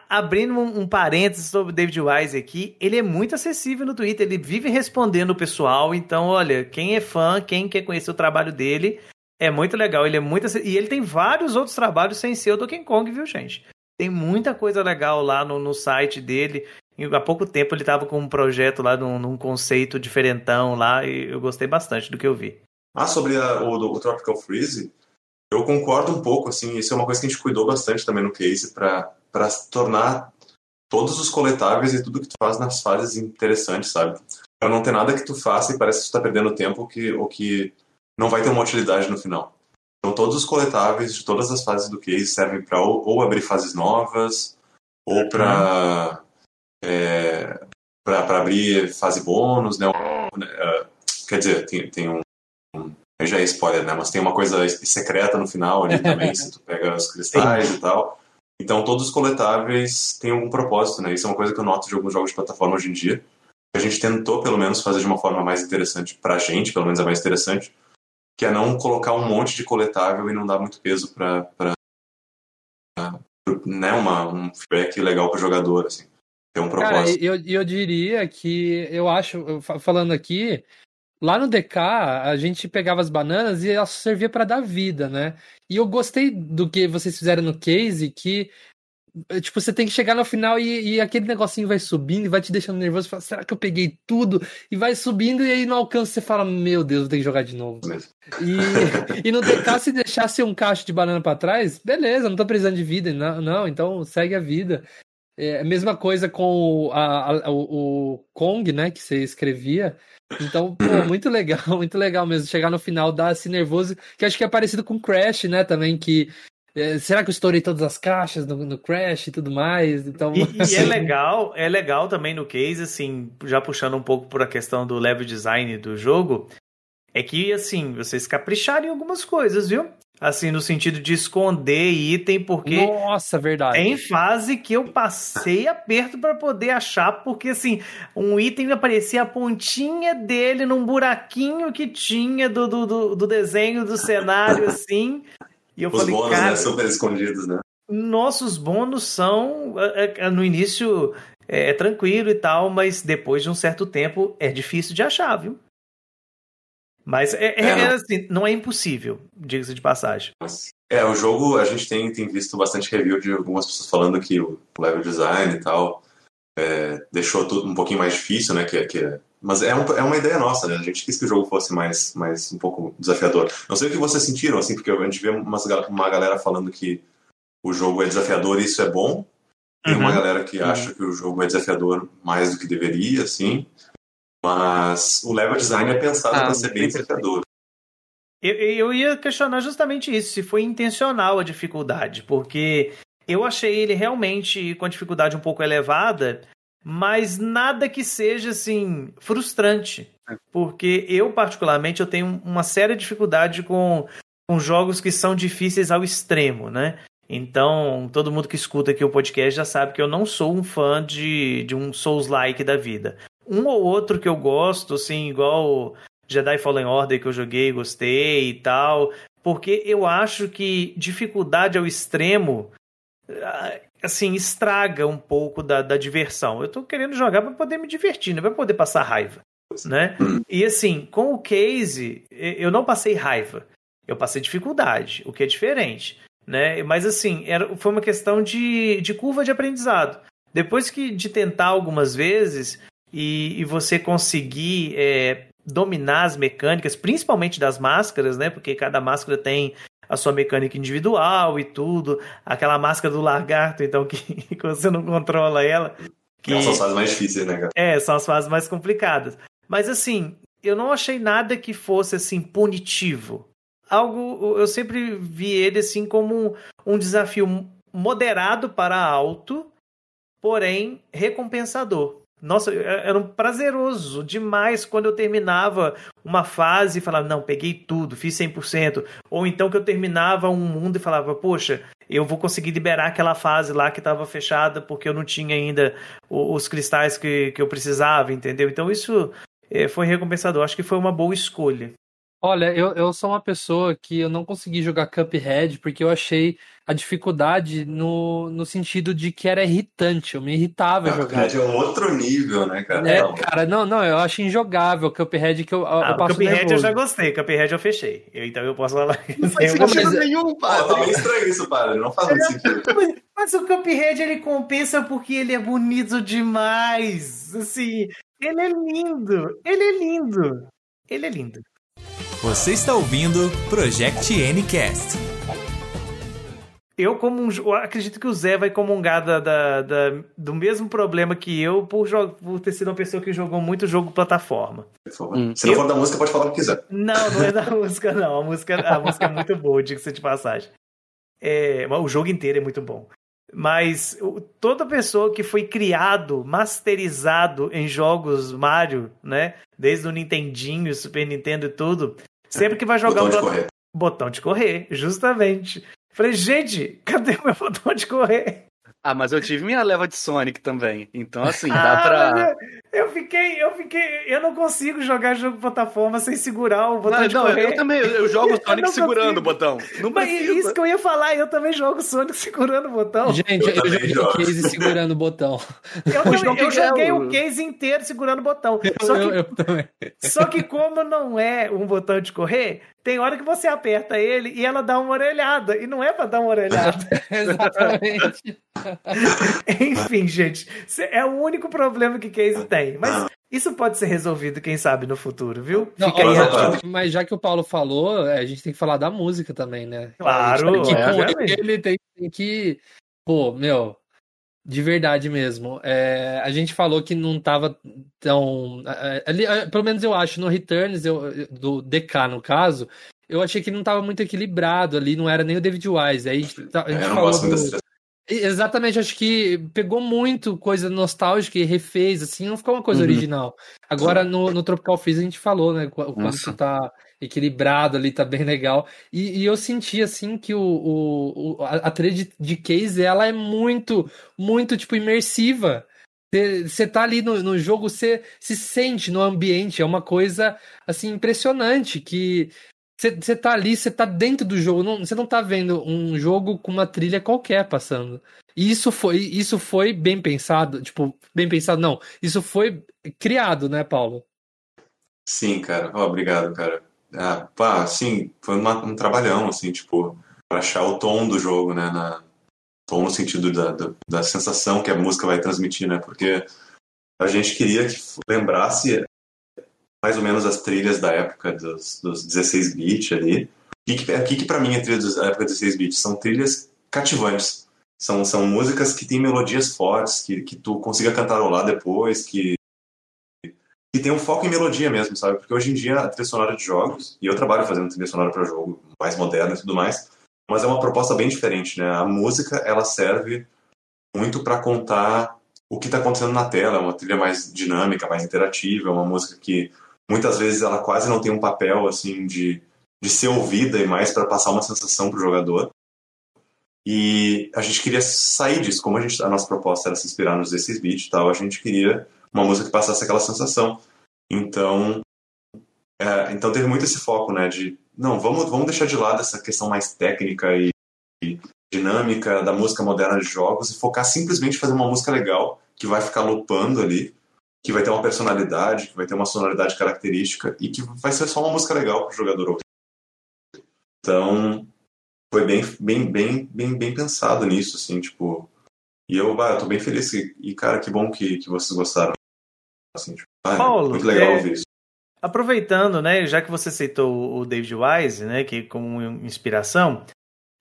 Abrindo um, um parênteses sobre o David Wise aqui, ele é muito acessível no Twitter, ele vive respondendo o pessoal, então, olha, quem é fã, quem quer conhecer o trabalho dele, é muito legal, ele é muito E ele tem vários outros trabalhos sem ser o Donkey Kong, viu, gente? Tem muita coisa legal lá no, no site dele. E há pouco tempo ele estava com um projeto lá num, num conceito diferentão lá, e eu gostei bastante do que eu vi. Ah, sobre a- o, o Tropical Freeze, eu concordo um pouco, assim, isso é uma coisa que a gente cuidou bastante também no case para para tornar todos os coletáveis e tudo que tu faz nas fases interessantes, sabe? Para não ter nada que tu faça e parece que tu tá perdendo tempo que, ou que não vai ter uma utilidade no final. Então todos os coletáveis de todas as fases do case servem para ou, ou abrir fases novas, ou para é, para abrir fase bônus, né? Eh, quer dizer, tem, tem um, um- já é spoiler, né? Mas tem uma coisa secreta no final ali também, se tu pega os cristais e tal. Então todos os coletáveis têm algum propósito, né? Isso é uma coisa que eu noto de alguns jogos de plataforma hoje em dia. A gente tentou, pelo menos, fazer de uma forma mais interessante pra gente, pelo menos a mais interessante, que é não colocar um monte de coletável e não dar muito peso pra, pra, pra- né, uma, um feedback legal pro jogador, assim. Ter um Cara, propósito. eu, eu diria que eu acho, falando aqui, lá no DK, a gente pegava as bananas e elas servia para dar vida, né? E eu gostei do que vocês fizeram no case, que eh, tipo, você tem que chegar no final e, e aquele negocinho vai subindo e vai te deixando nervoso. Fala, será que eu peguei tudo? E vai subindo e aí no alcance você fala, meu Deus, vou ter que jogar de novo. E, e no DK, se deixasse um cacho de banana pra trás, beleza, não tô precisando de vida. Não, não então segue a vida. É a mesma coisa com o, a- a- o, o Kong, né, que você escrevia. Então, pô, muito legal, muito legal mesmo. Chegar no final, dar esse nervoso, que acho que é parecido com Crash, né, também, que... é, será que eu estourei todas as caixas no, no Crash e tudo mais? Então, E, e é assim, legal, é legal também no case, assim, já puxando um pouco por a questão do level design do jogo, é que, assim, vocês capricharam em algumas coisas, viu? Assim, no sentido de esconder item, porque Nossa, verdade. tem fase que eu passei aperto para poder achar, porque, assim, um item aparecia a pontinha dele num buraquinho que tinha do, do, do, do desenho do cenário, assim. E eu Os falei, bônus, cara, né? Super escondidos, né? nossos bônus são é, é, no início é, é tranquilo e tal, mas depois de um certo tempo é difícil de achar, viu? Mas é, é- É, é não. assim, não é impossível, diga-se de passagem. É, o jogo, a gente tem, tem visto bastante review de algumas pessoas falando que o level design e tal é, deixou tudo um pouquinho mais difícil, né? Que, que Mas é, um, é uma ideia nossa, né? A gente quis que o jogo fosse mais, mais um pouco desafiador. Não sei o que vocês sentiram, assim, porque a gente vê umas, uma galera falando que o jogo é desafiador e isso é bom. Tem uma Uhum. galera que acha que o jogo é desafiador mais do que deveria, assim. Mas o level design é pensado Ah, para ser bem desafiador. Eu, eu ia questionar justamente isso, se foi intencional a dificuldade, porque eu achei ele realmente com a dificuldade um pouco elevada, mas nada que seja assim frustrante, porque eu particularmente eu tenho uma séria dificuldade com, com jogos que são difíceis ao extremo, né? Então, todo mundo que escuta aqui o podcast já sabe que eu não sou um fã de, de um Souls-like da vida. Um ou outro que eu gosto, assim, igual Jedi Fallen Order que eu joguei, gostei e tal, porque eu acho que dificuldade ao extremo ah, assim, estraga um pouco da, da diversão. Eu tô querendo jogar para poder me divertir, não para poder passar raiva, né? E assim, com o case, eu não passei raiva. Eu passei dificuldade, o que é diferente, né? Mas assim, era, foi uma questão de, de curva de aprendizado. Depois que de tentar algumas vezes e, e você conseguir é, dominar as mecânicas, principalmente das máscaras, né? Porque cada máscara tem a sua mecânica individual e tudo. Aquela máscara do lagarto, então, que, que você não controla ela. Que, São as fases mais difíceis, né, cara? é, são as fases mais complicadas. Mas assim, eu não achei nada que fosse assim punitivo. Algo, eu sempre vi ele assim como um, um desafio moderado para alto, porém recompensador. Nossa, era um prazeroso demais quando eu terminava uma fase e falava, não, peguei tudo, fiz 100%. Ou então que eu terminava um mundo e falava, poxa, eu vou conseguir liberar aquela fase lá que estava fechada porque eu não tinha ainda os cristais que, que eu precisava, entendeu? Então isso eh, foi recompensador. Acho que foi uma boa escolha. Olha, eu, eu sou uma pessoa que eu não consegui jogar Cuphead porque eu achei a dificuldade no, no sentido de que era irritante, eu me irritava jogar. Cuphead é um outro nível, né, cara? É, Não. cara, não, não, eu acho injogável Cuphead que eu, eu Ah, o passo Cuphead eu nervoso. já gostei, Cuphead eu fechei. Eu- então eu posso falar. Não faz sentido mas- nenhum, tá padre. meio estranho isso, padre. Não faz muito sentido. Mas, mas o Cuphead ele compensa porque ele é bonito demais. Assim, ele é lindo. Ele é lindo. Ele é lindo. Você está ouvindo Project Ncast. Eu, como um, eu acredito que o Zé vai comungar da, da- da- do mesmo problema que eu por, por ter sido uma pessoa que jogou muito jogo plataforma. Favor. Hum. Se não Eu- for da música, pode falar o que quiser. Não, não é da música, não. A música, a música é muito boa, diga-se de passagem. É, mas o jogo inteiro é muito bom. Mas toda pessoa que foi criado, masterizado em jogos Mario, né? Desde o Nintendinho, Super Nintendo e tudo, sempre que vai jogar Botão um de plata- correr. botão de correr, justamente. Falei, gente, cadê meu botão de correr? Ah, mas eu tive minha leva de Sonic também. Então, assim, Ah, dá mas pra. eu, eu fiquei, eu fiquei, eu não consigo jogar jogo de plataforma sem segurar o botão Não, de não, correr. eu também, eu jogo o Eu Sonic não segurando consigo. o botão. Não Mas precisa. isso que eu ia falar, eu também jogo Sonic segurando o botão. Gente, Eu eu, joguei o jogo. case segurando o botão. Eu, também- eu que é joguei o- o case inteiro segurando o botão. Só Eu, que, eu também. só que como não é um botão de correr, tem hora que você aperta ele e ela dá uma orelhada. E não é pra dar uma orelhada. Exatamente. Enfim, gente, é o único problema que case tem. Mas isso pode ser resolvido, quem sabe, no futuro, viu? Não, Fica aí olha, mas já que o Paulo falou, é, a gente tem que falar da música também, né? Claro, que, é, obviamente. ele tem, tem que. Pô, meu, de verdade mesmo. É, a gente falou que não tava tão. é, ali, é, pelo menos eu acho, no Returns, eu, do DK no caso, eu achei que não tava muito equilibrado ali, não era nem o David Wise. Aí a gente, tá- a gente Eu não falou gosto do- Exatamente, acho que pegou muito coisa nostálgica e refez, assim, não ficou uma coisa Uhum. original. Agora no, no Tropical Freeze a gente falou, né? O quanto Nossa. tá equilibrado ali, tá bem legal. E, e eu senti, assim, que o, o, o- a, a trilha de, de case, ela é muito, muito, tipo, imersiva. Você tá ali no, no jogo, você se sente no ambiente, é uma coisa, assim, impressionante, que você tá ali, você tá dentro do jogo, você não tá vendo um jogo com uma trilha qualquer passando. E isso foi, isso foi bem pensado, tipo, bem pensado, não. Isso foi criado, né, Paulo? Sim, cara. Ó, obrigado, cara. Ah, pá, sim, foi uma- um trabalhão, assim, tipo, pra achar o tom do jogo, né? Na, tom no sentido da, da, da sensação que a música vai transmitir, né? Porque a gente queria que lembrasse mais ou menos as trilhas da época dos, dos 16 bits ali. O que, que, que para mim é trilha da época dos 16 bits? São trilhas cativantes. São, são músicas que têm melodias fortes, que, que tu consiga cantarolar depois, que, que tem um foco em melodia mesmo, sabe? Porque hoje em dia a trilha sonora de jogos, e eu trabalho fazendo trilha sonora para jogo mais moderno e tudo mais, mas é uma proposta bem diferente, né? A música, ela serve muito para contar o que está acontecendo na tela, é uma trilha mais dinâmica, mais interativa, é uma música que muitas vezes ela quase não tem um papel assim de, de ser ouvida e mais para passar uma sensação para o jogador. E a gente queria sair disso, como a, gente, a nossa proposta era se inspirar nos 16 bits e tal, a gente queria uma música que passasse aquela sensação. Então, é, então teve muito esse foco, né, de não, vamos, vamos deixar de lado essa questão mais técnica e, e dinâmica da música moderna de jogos e focar simplesmente em fazer uma música legal que vai ficar lupando ali, que vai ter uma personalidade, que vai ter uma sonoridade característica e que vai ser só uma música legal para o jogador ouvir. Então, foi bem, bem, bem, bem, bem pensado nisso, assim, tipo. E eu, bah, eu tô bem feliz e, e cara, que bom que, que vocês gostaram. Assim, tipo, ah, Paulo, muito legal é... ouvir isso. Aproveitando, né, já que você citou o David Wise, né, que como inspiração,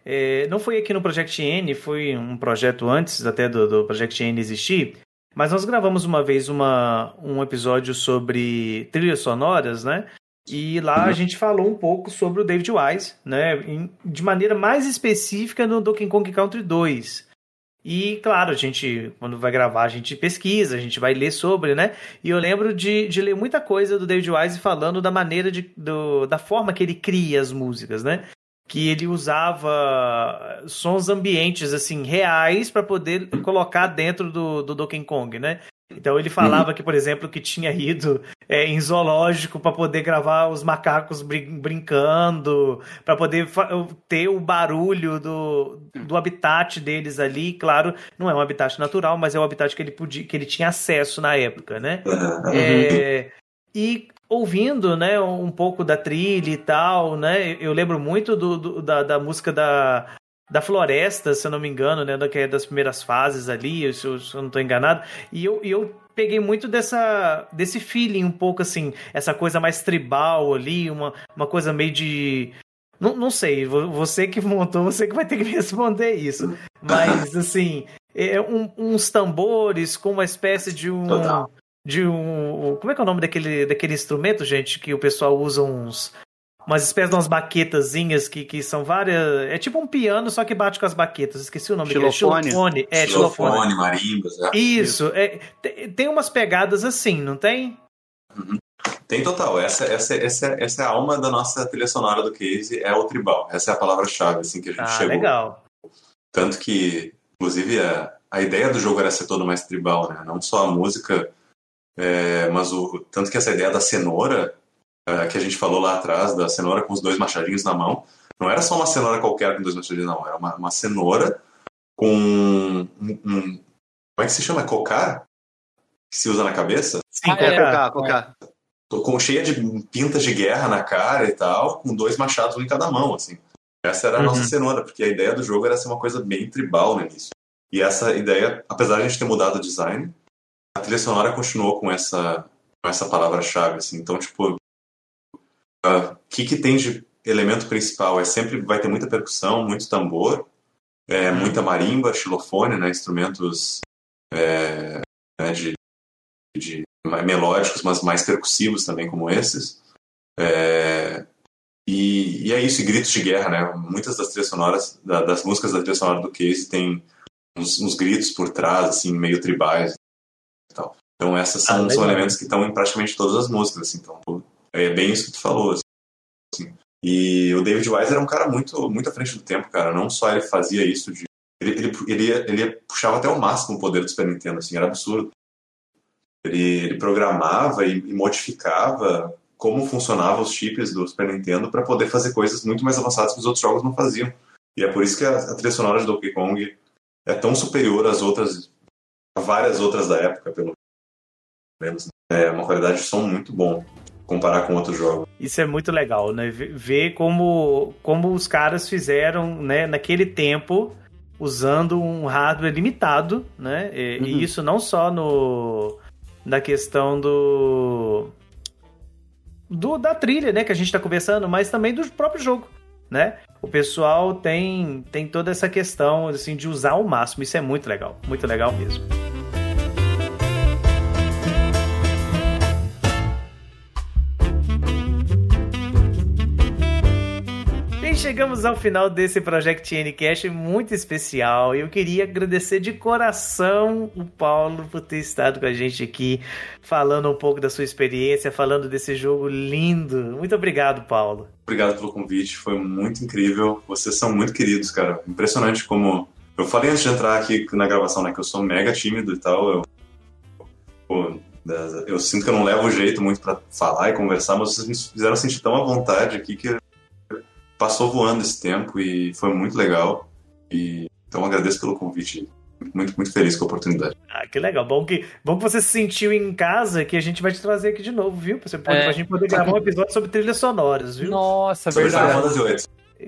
é, não foi aqui no Project N, foi um projeto antes até do, do Project N existir, mas nós gravamos uma vez uma, um episódio sobre trilhas sonoras, né? E lá a gente falou um pouco sobre o David Wise, né? De maneira mais específica no Donkey Kong Country 2. E, claro, a gente, quando vai gravar, a gente pesquisa, a gente vai ler sobre, né? E eu lembro de, de ler muita coisa do David Wise falando da maneira de, do, da forma que ele cria as músicas, né? Que ele usava sons ambientes, assim, reais para poder colocar dentro do, do Donkey Kong, né? Então ele falava uhum. que, por exemplo, que tinha ido é, em zoológico para poder gravar os macacos brin brincando, para poder ter o barulho do, do habitat deles ali. Claro, não é um habitat natural, mas é um habitat que ele podia, que ele tinha acesso na época, né? Uhum. É, e ouvindo, né, um pouco da trilha e tal, né? Eu lembro muito do, do da, da música da da floresta, se eu não me engano, né? Que é das primeiras fases ali, se eu, se eu não estou enganado. E eu, eu peguei muito dessa, desse feeling, um pouco assim, essa coisa mais tribal ali, uma, uma coisa meio de. Não, não sei, você que montou, você que vai ter que me responder isso. Mas, assim, é um, uns tambores com uma espécie de um. Total. De um. Como é que é o nome daquele, daquele instrumento, gente, que o pessoal usa uns umas espécies de umas baquetazinhas que, que são várias. É tipo um piano, só que bate com as baquetas. Esqueci o nome xilofone. Xilofone. É, xilofone. xilofone marimbas. É. Isso. É, tem umas pegadas assim, não tem? Uhum. Tem total. Essa, essa, essa, essa é a alma da nossa trilha sonora do Case, é o tribal. Essa é a palavra-chave assim, que a gente ah, chegou. legal. Tanto que, inclusive, a, a ideia do jogo era ser todo mais tribal, né? Não só a música, é, mas o tanto que essa ideia da cenoura uh, que a gente falou lá atrás, da cenoura com os dois machadinhos na mão, não era só uma cenoura qualquer com dois machadinhos na mão, era uma, uma cenoura com um, um, Como é que se chama? Cocar? Que se usa na cabeça? Sim, ah, é, cocar, cocar. Com cheia de pintas de guerra na cara e tal, com dois machados um em cada mão, assim. Essa era a uhum. nossa cenoura, porque a ideia do jogo era ser uma coisa bem tribal no início. E essa ideia, apesar de a gente ter mudado o design, trilha sonora continuou com essa, com essa palavra-chave, assim. Então, tipo, o que, que tem de elemento principal? É sempre vai ter muita percussão, muito tambor, é, uhum. muita marimba, xilofone, né, instrumentos é, né, de, de, melódicos, mas mais percussivos também, como esses. É, e, e, é isso, e gritos de guerra, né? Muitas das trilhas sonoras, da, das músicas da trilha sonora do Case tem uns, uns, gritos por trás, assim, meio tribais. Então, esses são, ah, são elementos que estão em praticamente todas as músicas, assim. Então, é bem isso que tu falou. Assim. E o David Wise era um cara muito, muito à frente do tempo, cara. Não só ele fazia isso de. Ele, ele, ele, ele puxava até o máximo o poder do Super Nintendo, assim, era absurdo. Ele, ele programava e, e modificava como funcionavam os chips do Super Nintendo para poder fazer coisas muito mais avançadas que os outros jogos não faziam. E é por isso que a, a trilha sonora de Donkey Kong é tão superior às outras, a várias outras da época, pelo menos. É uma qualidade de som muito bom comparar com outros jogos. Isso é muito legal, né? Ver como, como os caras fizeram, né, naquele tempo, usando um hardware limitado, né? E, uhum. e isso não só no na questão do do, da trilha, né, que a gente tá conversando, mas também do próprio jogo, né? O pessoal tem, tem toda essa questão, assim, de usar ao máximo. Isso é muito legal, muito legal mesmo. Chegamos ao final desse Project Ncast muito especial. Eu queria agradecer de coração o Paulo por ter estado com a gente aqui, falando um pouco da sua experiência, falando desse jogo lindo. Muito obrigado, Paulo. Obrigado pelo convite, foi muito incrível. Vocês são muito queridos, cara. Impressionante como. Eu falei antes de entrar aqui na gravação, né, que eu sou mega tímido e tal. Eu, eu sinto que eu não levo jeito muito para falar e conversar, mas vocês me fizeram sentir tão à vontade aqui que passou voando esse tempo e foi muito legal. E então agradeço pelo convite. Muito, muito feliz com a oportunidade. Ah, que legal. Bom que, bom que você se sentiu em casa, que a gente vai te trazer aqui de novo, viu? Pra, você É. pra gente poder gravar um episódio sobre trilhas sonoras, viu? Nossa, Sobre verdade. VIII.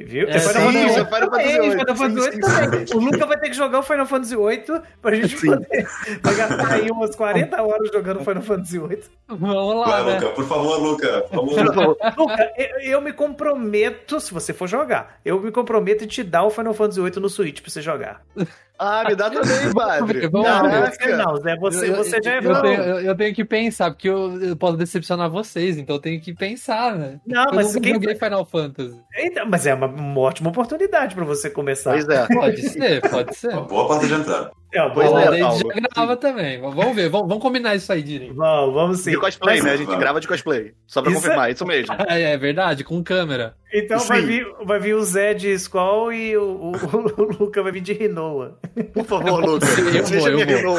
Viu? É, Final sim, Fantasy isso VIII Final Fantasy também, VIII. Final Fantasy Sim, VIII sim, também. sim. O Luca vai ter que jogar o Final Fantasy VIII pra gente Sim. poder vai gastar aí umas 40 horas jogando Final Fantasy VIII. Vamos lá, Vai, né? Luca, por favor, Luca. Por favor. Luca, eu, eu me comprometo, se você for jogar, eu me comprometo em te dar o Final Fantasy VIII no Switch pra você jogar. Ah, me dá também, padre. Vamos Não, ver. você não, Zé, você, Eu- você já é eu, bom. tenho, eu, eu tenho que pensar, porque eu, eu posso decepcionar vocês, então eu tenho que pensar, né? Não, eu mas nunca quem- joguei Final Fantasy. Eita, mas é uma, uma ótima oportunidade pra você começar. Pois é. Pode ser, pode ser. Uma boa porta de entrada. É, uma boa- é, já grava também. Vamos ver, vamos, vamos combinar isso aí direito. Vamos, vamos sim. De cosplay, Mas- né? A gente Vamos. grava de cosplay. Só pra Isso confirmar, isso mesmo. É, é verdade, com câmera. Então vai vir, vai vir o Zé de Skull e o, o, o Luca vai vir de Rinoa. Por favor, Lucas. Eu vou, Seja eu vou.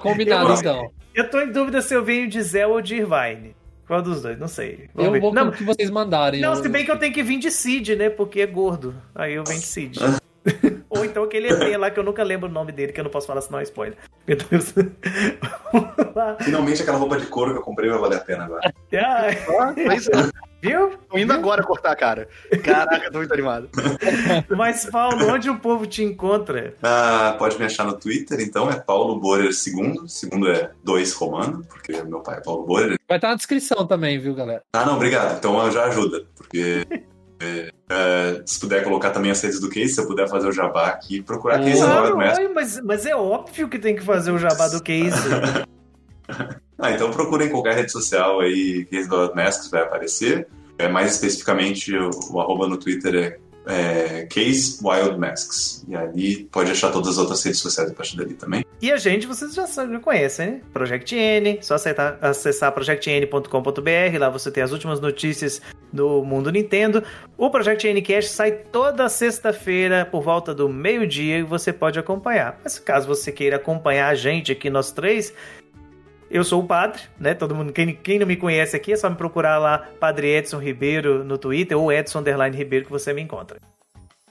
Combinado, Eu- então. Eu tô em dúvida se eu venho de Zé ou de Irvine. Qual dos dois? Não sei. Vamos Eu ver. vou com não, o que vocês mandarem. não, eu- se bem que eu tenho que vir de Cid, né? Porque é gordo. Aí eu venho de Cid. Ou então aquele ET lá que eu nunca lembro o nome dele, que eu não posso falar senão é spoiler. Meu Deus. Vamos lá. Finalmente aquela roupa de couro que eu comprei vai valer a pena agora. Ai, Pois é. Viu? Tô indo agora cortar a cara. Caraca, tô muito animado. Mas, Paulo, onde o povo te encontra? Ah, pode me achar no Twitter, então, é Paulo Borer II. Segundo é 2 romano, porque meu pai é Paulo Borer. Vai estar na descrição também, viu, galera? Ah, não, obrigado. Então já ajuda, porque é, é, se puder colocar também as redes do Case, se eu puder fazer o jabá aqui, procurar Case Claro, mas, mas é óbvio que tem que fazer o jabá do case. Ah, então procurem em qualquer rede social aí, Lord Masks vai aparecer. É, mais especificamente, o, o arroba no Twitter é, é Case Wild Masks. E ali pode achar todas as outras redes sociais a partir dali também. E a gente, vocês já, já conhecem, né? Project N, só acessar projectn.com.br, lá você tem as últimas notícias do mundo Nintendo. O Project N Cash sai toda sexta-feira por volta do meio-dia e você pode acompanhar. Mas caso você queira acompanhar a gente aqui, nós três, eu sou o Padre, né? Todo mundo, quem, quem não me conhece aqui, é só me procurar lá, Padre Edson Ribeiro no Twitter ou Edson Underline Ribeiro que você me encontra.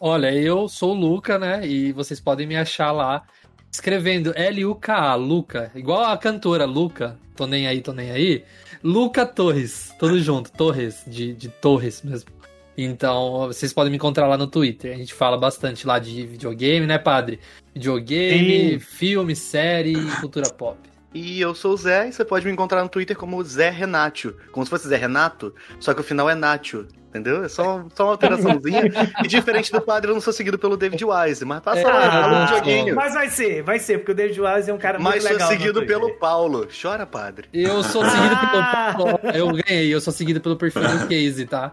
Olha, eu sou o Luca, né? E vocês podem me achar lá escrevendo L-U-K-A, Luca. Igual a cantora Luca, tô nem aí, tô nem aí. Luca Torres, tudo junto, Torres, de, de Torres mesmo. Então, vocês podem me encontrar lá no Twitter. A gente fala bastante lá de videogame, né, padre? Videogame, Sim. filme, série e cultura pop. E eu sou o Zé, e você pode me encontrar no Twitter como Zé Renatio. Como se fosse Zé Renato, só que o final é Natio. Entendeu? É só, só uma alteraçãozinha. e diferente do padre, eu não sou seguido pelo David Wise, mas passa É, lá, ah, fala um não. joguinho. Mas vai ser, vai ser, porque o David Wise é um cara Mas muito sou legal. no seguido Twitter. pelo Paulo. Chora, padre. Eu sou seguido Ah! pelo. Eu ganhei, eu sou seguido pelo perfil do Casey, tá?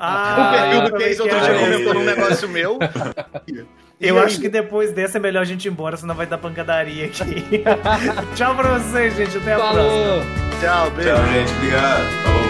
Ah, o perfil do Case outro dia comentou num negócio meu. Eu E acho aí? que depois dessa é melhor a gente ir embora, senão vai dar pancadaria aqui. Tchau pra vocês, gente. Até a próxima. Falou! Tchau, beijo. Tchau, gente. Obrigado. Falou.